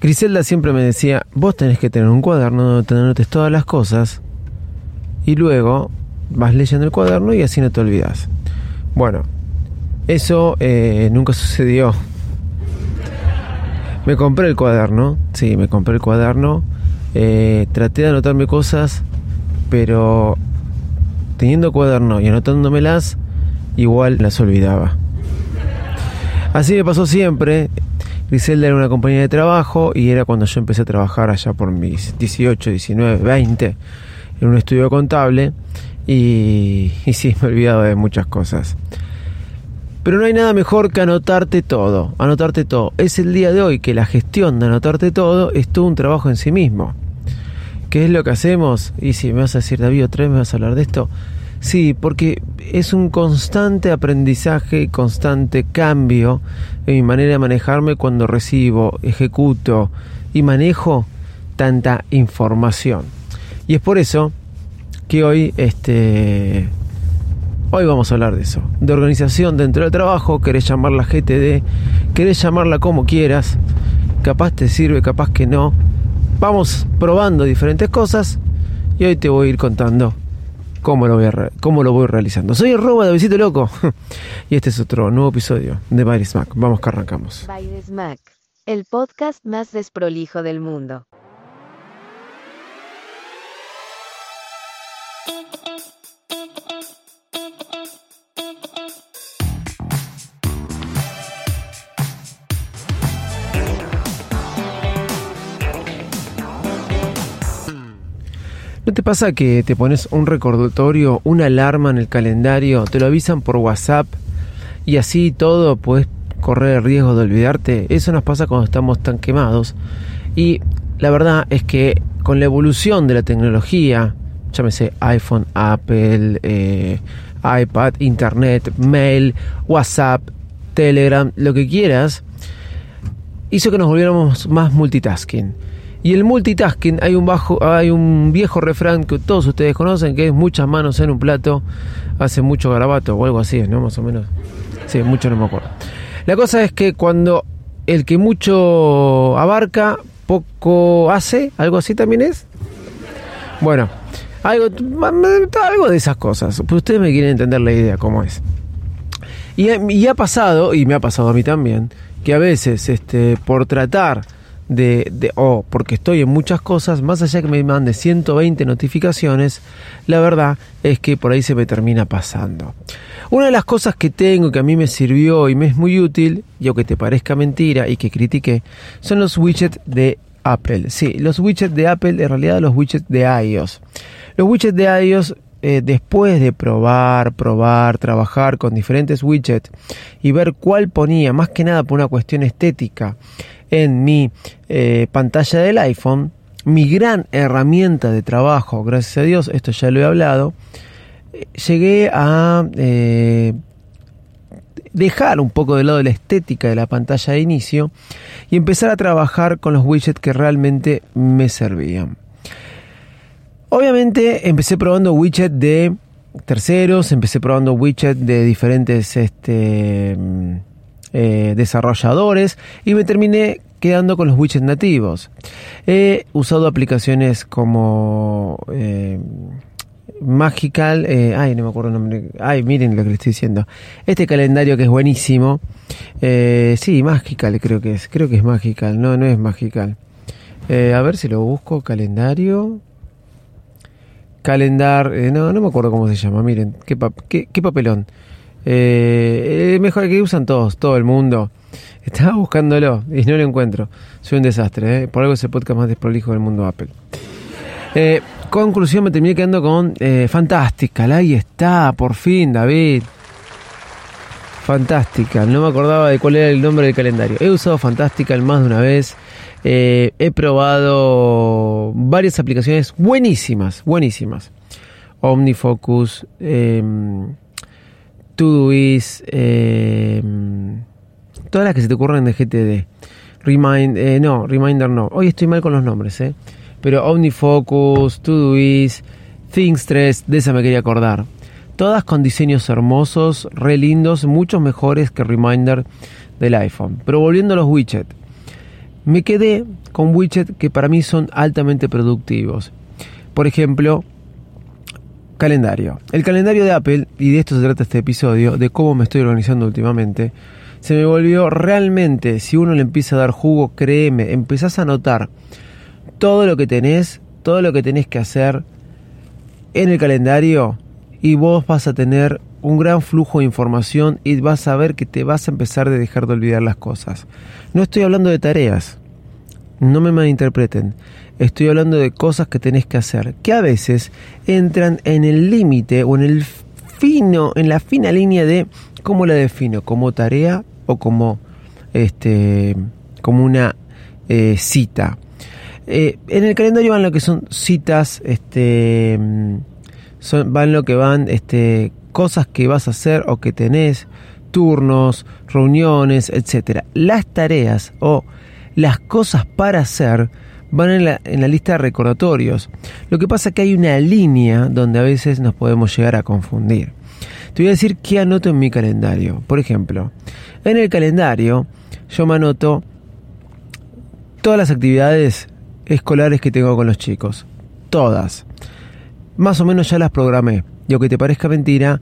Griselda siempre me decía, vos tenés que tener un cuaderno donde te anotes todas las cosas y luego vas leyendo el cuaderno y así no te olvidas. Bueno, eso eh, nunca sucedió. Me compré el cuaderno, sí, me compré el cuaderno, eh, traté de anotarme cosas, pero teniendo cuaderno y anotándomelas, igual las olvidaba. Así me pasó siempre. Griselda era una compañía de trabajo y era cuando yo empecé a trabajar allá por mis 18, 19, 20 en un estudio contable y, y sí, me he olvidado de muchas cosas. Pero no hay nada mejor que anotarte todo, anotarte todo. Es el día de hoy que la gestión de anotarte todo es todo un trabajo en sí mismo. ¿Qué es lo que hacemos? Y si me vas a decir, David, otra vez me vas a hablar de esto. Sí, porque es un constante aprendizaje, constante cambio en mi manera de manejarme cuando recibo, ejecuto y manejo tanta información. Y es por eso que hoy, este, hoy vamos a hablar de eso, de organización dentro del trabajo, querés llamarla GTD, querés llamarla como quieras, capaz te sirve, capaz que no. Vamos probando diferentes cosas y hoy te voy a ir contando cómo lo voy, cómo lo voy realizando. Soy arroba de Visito Loco y este es otro nuevo episodio de Baires Mac. Vamos que arrancamos. Baires Mac, el podcast más desprolijo del mundo. ¿No te pasa que te pones un recordatorio, una alarma en el calendario, te lo avisan por WhatsApp y así todo puedes correr el riesgo de olvidarte? Eso nos pasa cuando estamos tan quemados. Y la verdad es que con la evolución de la tecnología, llámese iPhone, Apple, eh, iPad, Internet, mail, WhatsApp, Telegram, lo que quieras, hizo que nos volviéramos más multitasking. Y el multitasking, hay un, bajo, hay un viejo refrán que todos ustedes conocen, que es muchas manos en un plato, hace mucho garabato o algo así, ¿no? Más o menos. Sí, mucho no me acuerdo. La cosa es que cuando el que mucho abarca, poco hace, algo así también es. Bueno, algo, algo de esas cosas. Pues ustedes me quieren entender la idea, cómo es. Y, y ha pasado, y me ha pasado a mí también, que a veces, este, por tratar de, de o porque estoy en muchas cosas, más allá que me mande 120 notificaciones, la verdad es que por ahí se me termina pasando. Una de las cosas que tengo que a mí me sirvió y me es muy útil, y aunque te parezca mentira y que critiqué, son los widgets de Apple. Sí, los widgets de Apple, en realidad los widgets de iOS. Los widgets de iOS eh, después de probar, probar, trabajar con diferentes widgets y ver cuál ponía, más que nada por una cuestión estética, en mi eh, pantalla del iPhone, mi gran herramienta de trabajo, gracias a Dios, esto ya lo he hablado, llegué a eh, dejar un poco de lado la estética de la pantalla de inicio y empezar a trabajar con los widgets que realmente me servían. Obviamente empecé probando widgets de terceros, empecé probando widgets de diferentes este, eh, desarrolladores y me terminé quedando con los widgets nativos. He usado aplicaciones como eh, Magical, eh, ay, no me acuerdo el nombre, ay, miren lo que le estoy diciendo. Este calendario que es buenísimo, sí, Magical creo que es, creo que es Magical, no, no es Magical. a ver si lo busco, calendario. Calendar, no, no me acuerdo cómo se llama, miren, qué papelón. Eh, mejor que usan todos, todo el mundo. Estaba buscándolo y no lo encuentro. Soy un desastre, ¿eh? por algo es el podcast más desprolijo del mundo Apple. Eh, conclusión, me terminé quedando con eh, Fantástica. Ahí está, por fin, David. Fantástica, no me acordaba de cuál era el nombre del calendario. He usado Fantástica más de una vez. Eh, he probado varias aplicaciones buenísimas, buenísimas. OmniFocus, eh, Todoist, eh, todas las que se te ocurren de GTD. Remind, eh, no, Reminder no. Hoy estoy mal con los nombres, ¿eh? Pero OmniFocus, Todoist, Things 3, de esa me quería acordar. Todas con diseños hermosos, re lindos, muchos mejores que Reminder del iPhone. Pero volviendo a los widgets. Me quedé con widgets que para mí son altamente productivos. Por ejemplo, calendario. El calendario de Apple, y de esto se trata este episodio, de cómo me estoy organizando últimamente, se me volvió realmente, si uno le empieza a dar jugo, créeme, empezás a notar todo lo que tenés, todo lo que tenés que hacer en el calendario y vos vas a tener un gran flujo de información y vas a ver que te vas a empezar a dejar de olvidar las cosas. No estoy hablando de tareas, no me malinterpreten, estoy hablando de cosas que tenés que hacer, que a veces entran en el límite o en el fino, en la fina línea de cómo la defino, como tarea o como este como una eh, cita. Eh, en el calendario van lo que son citas, este van lo que van este cosas que vas a hacer o que tenés, turnos, reuniones, etcétera. Las tareas o las cosas para hacer van en la, en la lista de recordatorios. Lo que pasa es que hay una línea donde a veces nos podemos llegar a confundir. Te voy a decir qué anoto en mi calendario. Por ejemplo, en el calendario yo me anoto todas las actividades escolares que tengo con los chicos. Todas. Más o menos ya las programé. Y aunque te parezca mentira,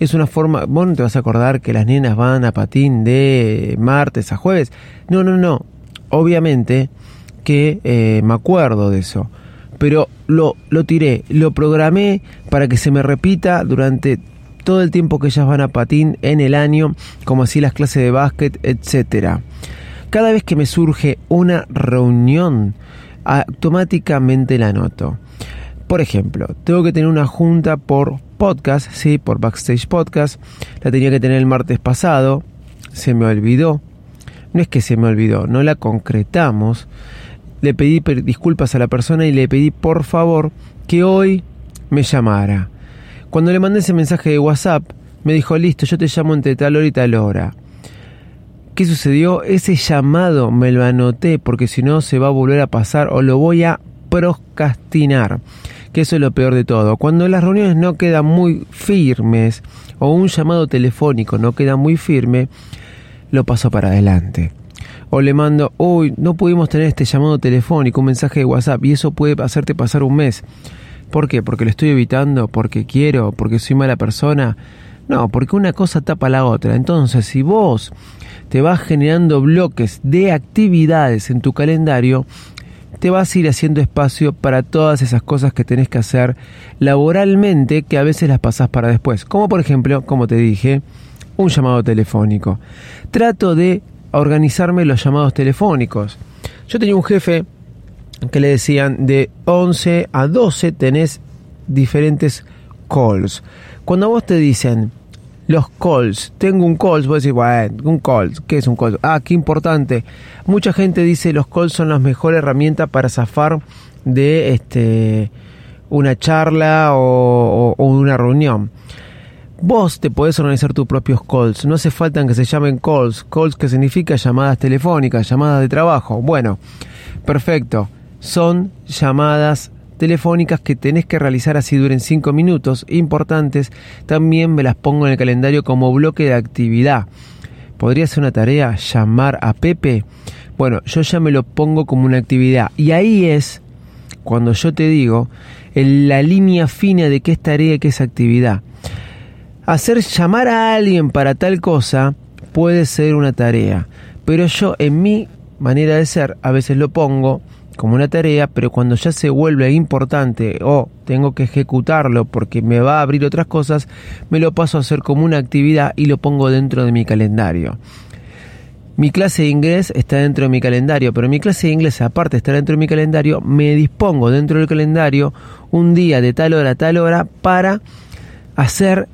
es una forma... Vos no te vas a acordar que las nenas van a patín de martes a jueves. No, no, no. Obviamente que eh, me acuerdo de eso. Pero lo, lo tiré, lo programé para que se me repita durante todo el tiempo que ellas van a patín en el año, como así las clases de básquet, etcétera. Cada vez que me surge una reunión, automáticamente la anoto. Por ejemplo, tengo que tener una junta por podcast, sí, por Backstage Podcast. La tenía que tener el martes pasado, se me olvidó. No es que se me olvidó, no la concretamos. Le pedí disculpas a la persona y le pedí por favor que hoy me llamara. Cuando le mandé ese mensaje de WhatsApp, me dijo, listo, yo te llamo entre tal hora y tal hora. ¿Qué sucedió? Ese llamado me lo anoté porque si no se va a volver a pasar o lo voy a procrastinar. Que eso es lo peor de todo. Cuando las reuniones no quedan muy firmes o un llamado telefónico no queda muy firme, lo paso para adelante. O le mando, uy, no pudimos tener este llamado telefónico, un mensaje de WhatsApp y eso puede hacerte pasar un mes. ¿Por qué? ¿Porque lo estoy evitando? ¿Porque quiero? ¿Porque soy mala persona? No, porque una cosa tapa la otra. Entonces, si vos te vas generando bloques de actividades en tu calendario, te vas a ir haciendo espacio para todas esas cosas que tenés que hacer laboralmente que a veces las pasás para después. Como por ejemplo, como te dije, un llamado telefónico. Trato de organizarme los llamados telefónicos. Yo tenía un jefe que le decían de 11 a 12 tenés diferentes calls. Cuando vos te dicen los calls, tengo un calls, vos decís, bueno, un calls, ¿qué es un call? Ah, qué importante. Mucha gente dice los calls son la mejor herramienta para zafar de este una charla o una reunión. Vos te podés organizar tus propios calls, no hace falta que se llamen calls, calls que significa llamadas telefónicas, llamadas de trabajo. Bueno, perfecto son llamadas telefónicas que tenés que realizar así duren 5 minutos, importantes, también me las pongo en el calendario como bloque de actividad. ¿Podría ser una tarea llamar a Pepe? Bueno, yo ya me lo pongo como una actividad y ahí es cuando yo te digo en la línea fina de qué es tarea y qué es actividad. Hacer llamar a alguien para tal cosa puede ser una tarea, pero yo en mi manera de ser a veces lo pongo como una tarea, pero cuando ya se vuelve importante o tengo que ejecutarlo porque me va a abrir otras cosas, me lo paso a hacer como una actividad y lo pongo dentro de mi calendario. Mi clase de inglés está dentro de mi calendario, pero mi clase de inglés, aparte de estar dentro de mi calendario, me dispongo dentro del calendario un día de tal hora a tal hora para hacer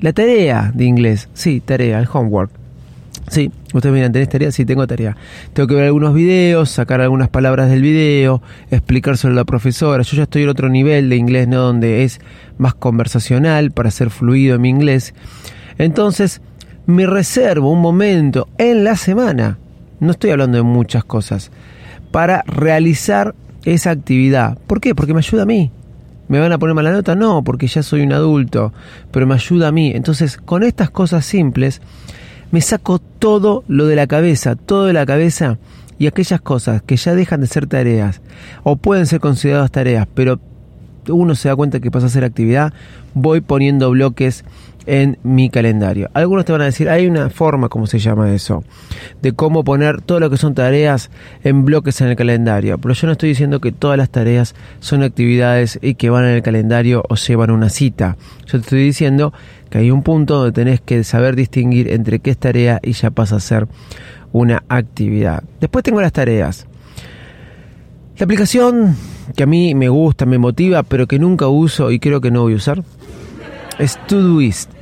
la tarea de inglés. Sí, tarea, el homework. Sí, ustedes miran, ¿tenés tarea? Sí, tengo tarea. Tengo que ver algunos videos, sacar algunas palabras del video, explicárselo a la profesora. Yo ya estoy en otro nivel de inglés, ¿no? Donde es más conversacional para ser fluido en mi inglés. Entonces, me reservo un momento en la semana, no estoy hablando de muchas cosas, para realizar esa actividad. ¿Por qué? Porque me ayuda a mí. ¿Me van a poner mala nota? No, porque ya soy un adulto, pero me ayuda a mí. Entonces, con estas cosas simples, me saco todo lo de la cabeza, todo de la cabeza y aquellas cosas que ya dejan de ser tareas o pueden ser consideradas tareas, pero uno se da cuenta que pasa a ser actividad, voy poniendo bloques en mi calendario. Algunos te van a decir, hay una forma, como se llama eso, de cómo poner todo lo que son tareas en bloques en el calendario. Pero yo no estoy diciendo que todas las tareas son actividades y que van en el calendario o llevan una cita. Yo te estoy diciendo que hay un punto donde tenés que saber distinguir entre qué es tarea y ya pasa a ser una actividad. Después tengo las tareas. La aplicación que a mí me gusta, me motiva, pero que nunca uso y creo que no voy a usar, es Todoist.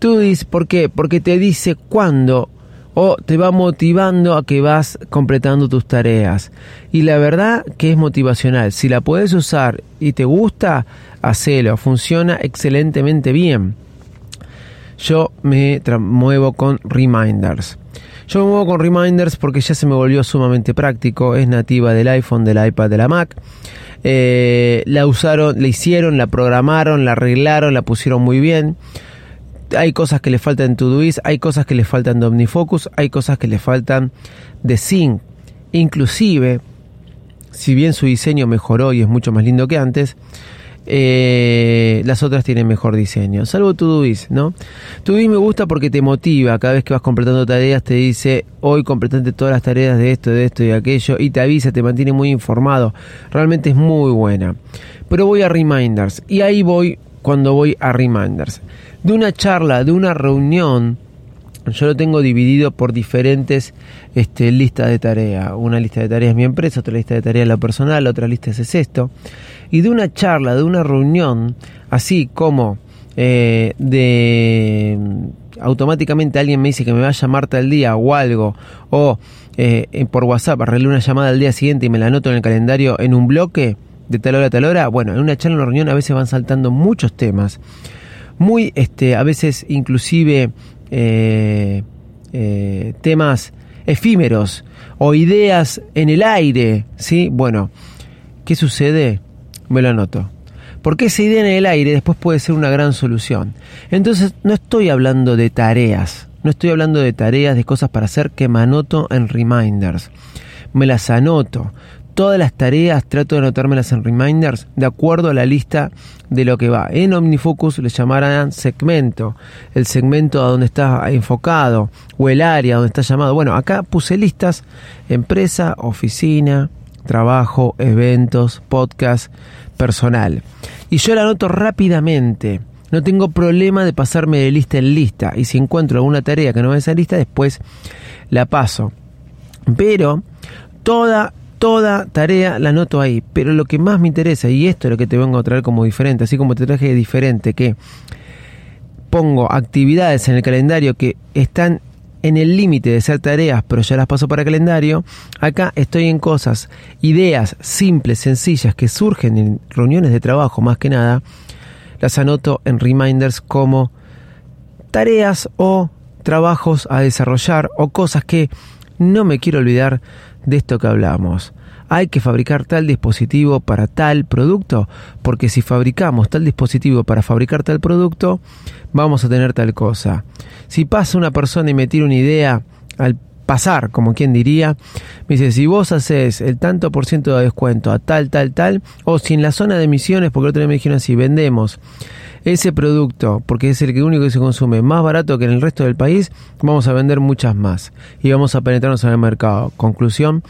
Todoist, ¿por qué? Porque te dice cuándo o te va motivando a que vas completando tus tareas. Y la verdad que es motivacional. Si la puedes usar y te gusta, hacelo. Funciona excelentemente bien. Yo me muevo con reminders. Yo me muevo con reminders porque ya se me volvió sumamente práctico. Es nativa del iPhone, del iPad, de la Mac. Eh, la usaron, la hicieron, la programaron, la arreglaron, la pusieron muy bien. Hay cosas que le faltan en Todoist, hay cosas que le faltan de OmniFocus, hay cosas que le faltan de Sync. Inclusive, si bien su diseño mejoró y es mucho más lindo que antes, eh, las otras tienen mejor diseño, salvo Todoist, ¿no? Todoist me gusta porque te motiva, cada vez que vas completando tareas te dice, hoy completaste todas las tareas de esto, de esto y aquello, y te avisa, te mantiene muy informado, realmente es muy buena. Pero voy a Reminders, y ahí voy cuando voy a Reminders. De una charla, de una reunión, yo lo tengo dividido por diferentes este, listas de tareas. Una lista de tareas es mi empresa, otra lista de tareas es la personal, otra lista es esto. Y de una charla, de una reunión, así como eh, de automáticamente alguien me dice que me va a llamar tal día o algo, o eh, por WhatsApp arreglé una llamada al día siguiente y me la anoto en el calendario en un bloque de tal hora a tal hora, bueno, en una charla, en una reunión a veces van saltando muchos temas, muy, este, a veces inclusive eh, eh, temas efímeros o ideas en el aire, ¿sí? Bueno, ¿qué sucede? Me lo anoto. Porque esa idea en el aire después puede ser una gran solución. Entonces, no estoy hablando de tareas, no estoy hablando de tareas, de cosas para hacer que me anoto en reminders. Me las anoto todas las tareas trato de anotármelas en reminders de acuerdo a la lista de lo que va. En OmniFocus le llamarán segmento, el segmento a donde está enfocado o el área donde está llamado. Bueno, acá puse listas, empresa, oficina, trabajo, eventos, podcast, personal. Y yo la anoto rápidamente. No tengo problema de pasarme de lista en lista. Y si encuentro alguna tarea que no va en esa lista, después la paso. Pero toda toda tarea la noto ahí, pero lo que más me interesa, y esto es lo que te vengo a traer como diferente, así como te traje diferente, que pongo actividades en el calendario que están en el límite de ser tareas, pero ya las paso para calendario, acá estoy en cosas, ideas simples, sencillas, que surgen en reuniones de trabajo más que nada, las anoto en reminders como tareas o trabajos a desarrollar o cosas que no me quiero olvidar de esto que hablamos. Hay que fabricar tal dispositivo para tal producto, porque si fabricamos tal dispositivo para fabricar tal producto, vamos a tener tal cosa. Si pasa una persona y me tira una idea al pasar, como quien diría, me dice, si vos haces el tanto por ciento de descuento a tal, tal, tal, o si en la zona de emisiones, porque el otro día me dijeron así, vendemos ese producto, porque es el único que se consume más barato que en el resto del país, vamos a vender muchas más y vamos a penetrarnos en el mercado. Conclusión,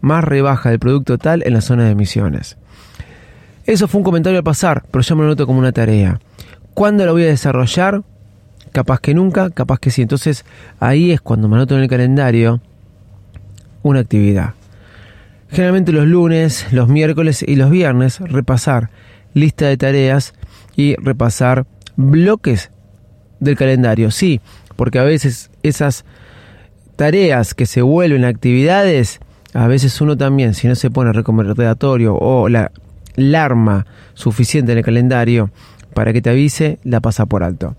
más rebaja del producto tal en la zona de emisiones. Eso fue un comentario al pasar, pero yo me lo noto como una tarea. ¿Cuándo lo voy a desarrollar? Capaz que nunca, capaz que sí. Entonces ahí es cuando me anoto en el calendario una actividad. Generalmente los lunes, los miércoles y los viernes repasar lista de tareas y repasar bloques del calendario, sí, porque a veces esas tareas que se vuelven actividades, a veces uno también, si no se pone recordatorio o la alarma suficiente en el calendario para que te avise, la pasa por alto.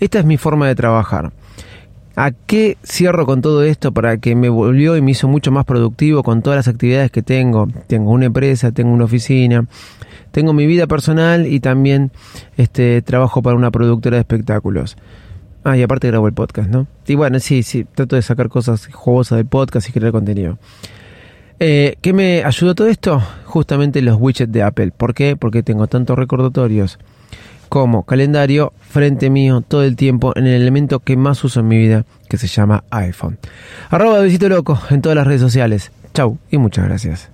Esta es mi forma de trabajar. ¿A qué cierro con todo esto para que me volvió y me hizo mucho más productivo con todas las actividades que tengo? Tengo una empresa, tengo una oficina, tengo mi vida personal y también este trabajo para una productora de espectáculos. Ah, y aparte grabo el podcast, ¿no? Y bueno, sí, sí, trato de sacar cosas jugosas del podcast y crear contenido. Eh, ¿Qué me ayudó todo esto? Justamente los widgets de Apple. ¿Por qué? Porque tengo tantos recordatorios como calendario frente mío todo el tiempo en el elemento que más uso en mi vida, que se llama iPhone. Arroba besito loco en todas las redes sociales. Chau y muchas gracias.